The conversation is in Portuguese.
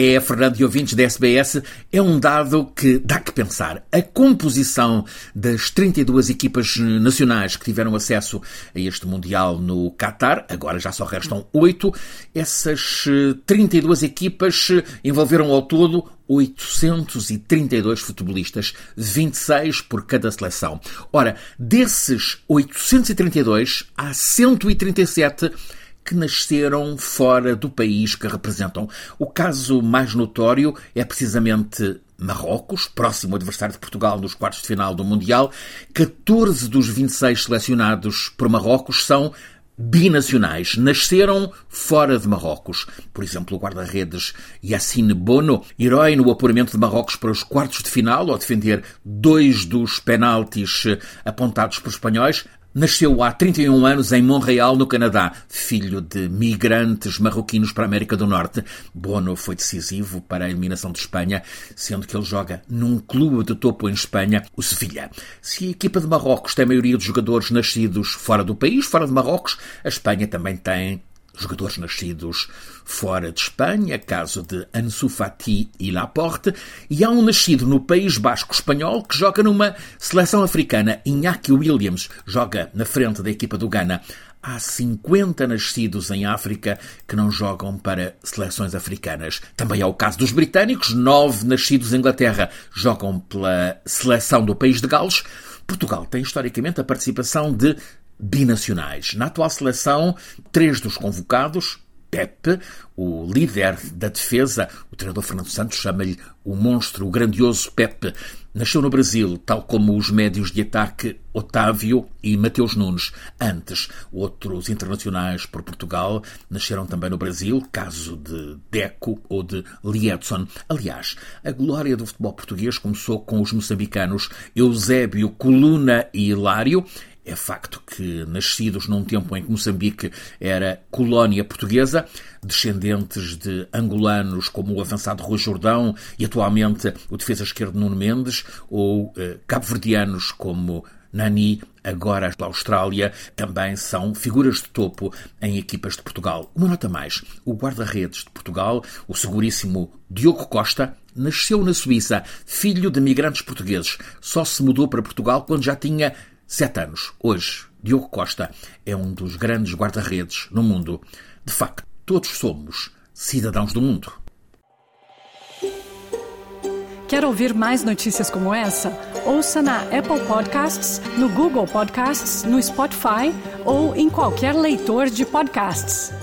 É, Fernando e ouvintes da SBS, é um dado que dá que pensar. A composição das 32 equipas nacionais que tiveram acesso a este Mundial no Qatar, agora já só restam 8, essas 32 equipas envolveram ao todo 832 futebolistas, 26 por cada seleção. Ora, desses 832, há 137 que nasceram fora do país que representam. O caso mais notório é precisamente Marrocos, próximo adversário de Portugal nos quartos de final do Mundial. 14 dos 26 selecionados por Marrocos são binacionais. Nasceram fora de Marrocos. Por exemplo, o guarda-redes Yassine Bono, herói no apuramento de Marrocos para os quartos de final, ao defender dois dos penaltis apontados por espanhóis, Nasceu há 31 anos em Montreal, no Canadá, filho de migrantes marroquinos para a América do Norte. Bono foi decisivo para a eliminação de Espanha, sendo que ele joga num clube de topo em Espanha, o Sevilha. Se a equipa de Marrocos tem a maioria dos jogadores nascidos fora do país, fora de Marrocos, a Espanha também tem jogadores nascidos fora de Espanha, caso de Ansu Fati e Laporte, e há um nascido no País Basco espanhol que joga numa seleção africana, Iñaki Williams, joga na frente da equipa do Ghana. Há 50 nascidos em África que não jogam para seleções africanas. Também há o caso dos britânicos, nove nascidos em Inglaterra jogam pela seleção do país de Gales. Portugal tem historicamente a participação de binacionais. Na atual seleção, três dos convocados, Pepe, o líder da defesa, o treinador Fernando Santos chama-lhe o monstro, o grandioso Pepe. Nasceu no Brasil, tal como os médios de ataque Otávio e Mateus Nunes. Antes, outros internacionais por Portugal nasceram também no Brasil, caso de Deco ou de Liedson. Aliás, a glória do futebol português começou com os moçambicanos Eusébio, Coluna e Hilário é facto que, nascidos num tempo em que Moçambique era colónia portuguesa, descendentes de angolanos como o avançado Rui Jordão e atualmente o defesa esquerdo Nuno Mendes, ou eh, cabo-verdianos como Nani, agora pela Austrália, também são figuras de topo em equipas de Portugal. Uma nota mais: o guarda-redes de Portugal, o seguríssimo Diogo Costa, nasceu na Suíça, filho de migrantes portugueses. Só se mudou para Portugal quando já tinha Sete anos. Hoje, Diogo Costa é um dos grandes guarda-redes no mundo. De facto, todos somos cidadãos do mundo. Quer ouvir mais notícias como essa? Ouça na Apple Podcasts, no Google Podcasts, no Spotify ou em qualquer leitor de podcasts.